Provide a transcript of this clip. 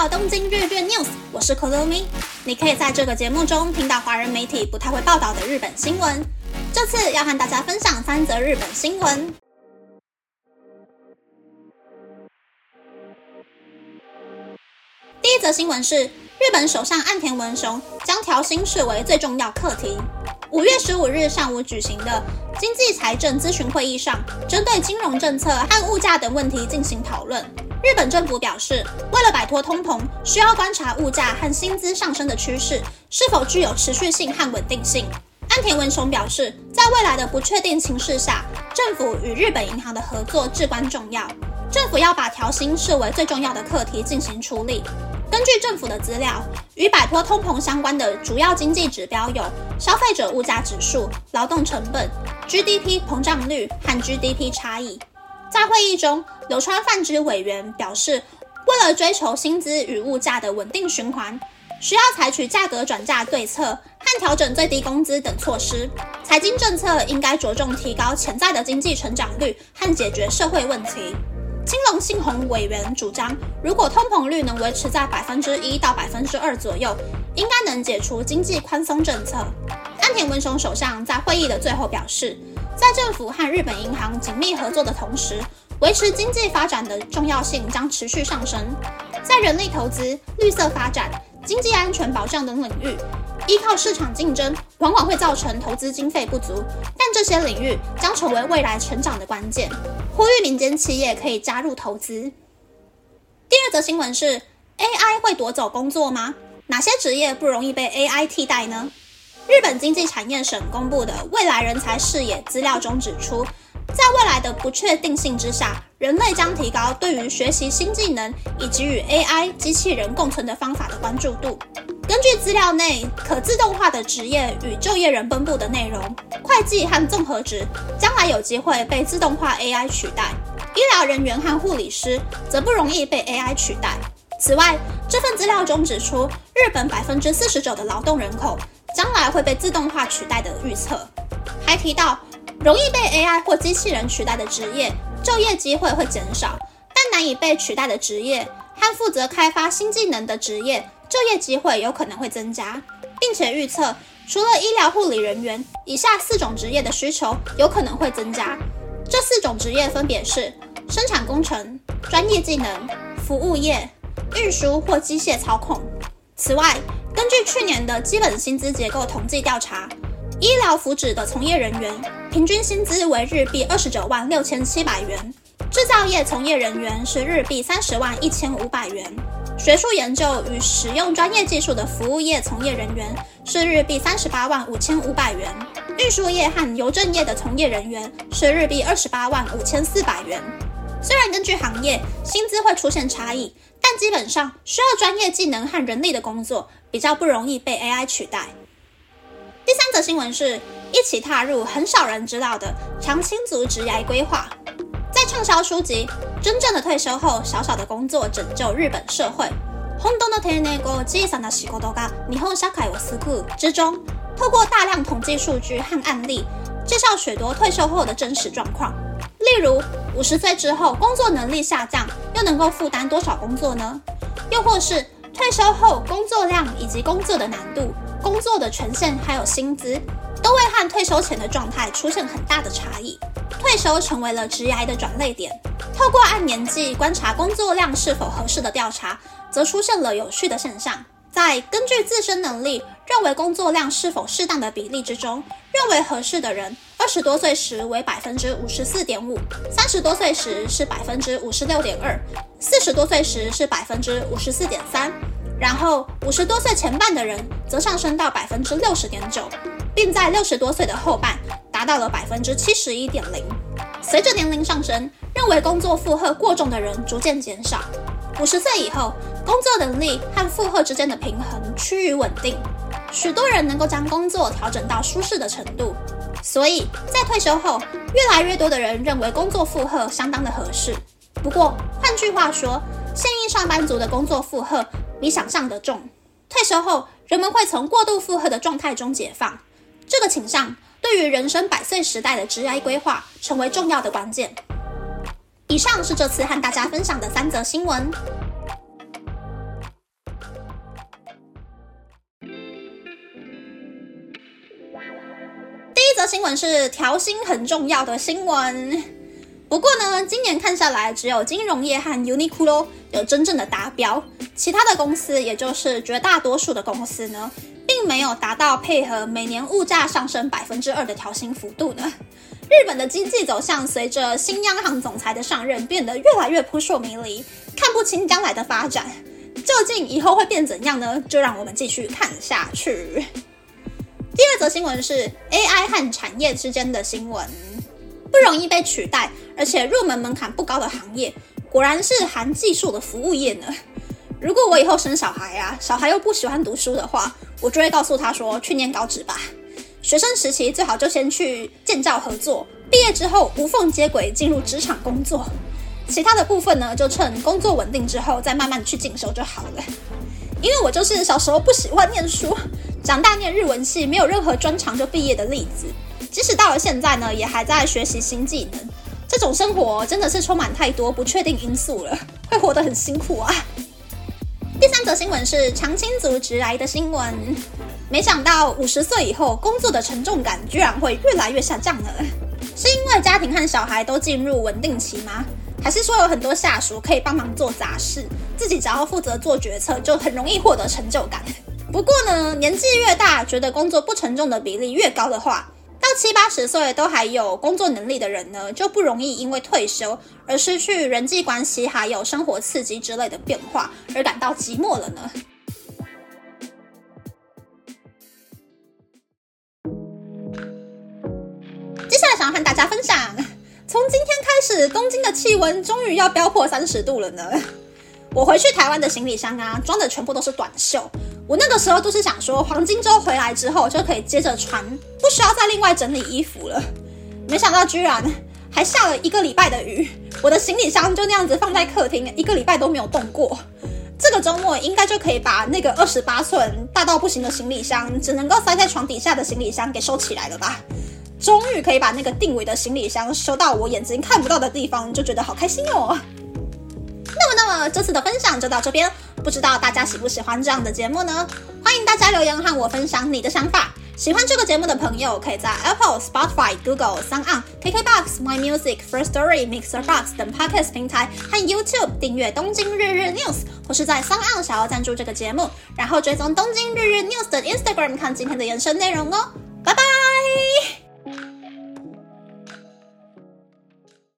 到东京日日 news，我是 Kurumi。你可以在这个节目中听到华人媒体不太会报道的日本新闻。这次要和大家分享三则日本新闻。第一则新闻是，日本首相岸田文雄将调薪视为最重要课题。五月十五日上午举行的经济财政咨询会议上，针对金融政策和物价等问题进行讨论。日本政府表示，为了摆脱通膨，需要观察物价和薪资上升的趋势是否具有持续性和稳定性。安田文雄表示，在未来的不确定情势下，政府与日本银行的合作至关重要。政府要把调薪视为最重要的课题进行处理。根据政府的资料，与摆脱通膨相关的主要经济指标有消费者物价指数、劳动成本、GDP 膨胀率和 GDP 差异。在会议中，流川泛之委员表示，为了追求薪资与物价的稳定循环，需要采取价格转嫁对策和调整最低工资等措施。财经政策应该着重提高潜在的经济成长率和解决社会问题。青龙信宏委员主张，如果通膨率能维持在百分之一到百分之二左右，应该能解除经济宽松政策。安田文雄首相在会议的最后表示。在政府和日本银行紧密合作的同时，维持经济发展的重要性将持续上升。在人力投资、绿色发展、经济安全保障等领域，依靠市场竞争往往会造成投资经费不足，但这些领域将成为未来成长的关键。呼吁民间企业可以加入投资。第二则新闻是：AI 会夺走工作吗？哪些职业不容易被 AI 替代呢？日本经济产业省公布的未来人才视野资料中指出，在未来的不确定性之下，人类将提高对于学习新技能以及与 AI 机器人共存的方法的关注度。根据资料内可自动化的职业与就业人分布的内容，会计和综合职将来有机会被自动化 AI 取代，医疗人员和护理师则不容易被 AI 取代。此外，这份资料中指出，日本百分之四十九的劳动人口。将来会被自动化取代的预测，还提到容易被 AI 或机器人取代的职业，就业机会会减少；但难以被取代的职业和负责开发新技能的职业，就业机会有可能会增加，并且预测除了医疗护理人员，以下四种职业的需求有可能会增加。这四种职业分别是生产工程、专业技能、服务业、运输或机械操控。此外，根据去年的基本薪资结构统计调查，医疗福祉的从业人员平均薪资为日币二十九万六千七百元，制造业从业人员是日币三十万一千五百元，学术研究与使用专业技术的服务业从业人员是日币三十八万五千五百元，运输业和邮政业的从业人员是日币二十八万五千四百元。虽然根据行业薪资会出现差异。但基本上需要专业技能和人力的工作比较不容易被 AI 取代。第三则新闻是一起踏入很少人知道的长青族职业规划。在畅销书籍《真正的退休后小小的工作拯救日本社会》之中，透过大量统计数据和案例，介绍许多退休后的真实状况。例如，五十岁之后工作能力下降，又能够负担多少工作呢？又或是退休后工作量以及工作的难度、工作的权限还有薪资，都会和退休前的状态出现很大的差异。退休成为了职涯的转类点。透过按年纪观察工作量是否合适的调查，则出现了有趣的现象。在根据自身能力认为工作量是否适当的比例之中，认为合适的人，二十多岁时为百分之五十四点五，三十多岁时是百分之五十六点二，四十多岁时是百分之五十四点三，然后五十多岁前半的人则上升到百分之六十点九，并在六十多岁的后半达到了百分之七十一点零。随着年龄上升，认为工作负荷过重的人逐渐减少。五十岁以后，工作能力和负荷之间的平衡趋于稳定，许多人能够将工作调整到舒适的程度。所以在退休后，越来越多的人认为工作负荷相当的合适。不过，换句话说，现役上班族的工作负荷比想象的重。退休后人们会从过度负荷的状态中解放。这个倾向对于人生百岁时代的职业规划成为重要的关键。以上是这次和大家分享的三则新闻。第一则新闻是调薪很重要的新闻。不过呢，今年看下来，只有金融业和 Uniqlo 有真正的达标，其他的公司，也就是绝大多数的公司呢，并没有达到配合每年物价上升百分之二的调薪幅度呢。日本的经济走向随着新央行总裁的上任变得越来越扑朔迷离，看不清将来的发展，究竟以后会变怎样呢？就让我们继续看下去。第二则新闻是 AI 和产业之间的新闻。不容易被取代，而且入门门槛不高的行业，果然是含技术的服务业呢。如果我以后生小孩啊，小孩又不喜欢读书的话，我就会告诉他说去念高职吧。学生时期最好就先去建教合作，毕业之后无缝接轨进入职场工作。其他的部分呢，就趁工作稳定之后再慢慢去进修就好了。因为我就是小时候不喜欢念书，长大念日文系，没有任何专长就毕业的例子。即使到了现在呢，也还在学习新技能。这种生活真的是充满太多不确定因素了，会活得很辛苦啊。第三则新闻是长青族直来的新闻。没想到五十岁以后，工作的沉重感居然会越来越下降了。是因为家庭和小孩都进入稳定期吗？还是说有很多下属可以帮忙做杂事，自己只要负责做决策，就很容易获得成就感？不过呢，年纪越大，觉得工作不沉重的比例越高的话。到七八十岁都还有工作能力的人呢，就不容易因为退休而失去人际关系，还有生活刺激之类的变化而感到寂寞了呢。接下来想要和大家分享，从今天开始，东京的气温终于要飙破三十度了呢。我回去台湾的行李箱啊，装的全部都是短袖。我那个时候都是想说，黄金周回来之后就可以接着穿，需要再另外整理衣服了。没想到居然还下了一个礼拜的雨，我的行李箱就那样子放在客厅，一个礼拜都没有动过。这个周末应该就可以把那个二十八寸大到不行的行李箱，只能够塞在床底下的行李箱给收起来了吧？终于可以把那个定位的行李箱收到我眼睛看不到的地方，就觉得好开心哦。那么，那么这次的分享就到这边。不知道大家喜不喜欢这样的节目呢？欢迎大家留言和我分享你的想法。喜欢这个节目的朋友，可以在 Apple、Spotify、Google、s o n g On、KKBox、My Music、First Story、Mixer Box 等 Podcast 平台和 YouTube 订阅《东京日日 News》，或是在 s o n g On 想要赞助这个节目，然后追踪《东京日日 News》的 Instagram 看今天的延伸内容哦。拜拜。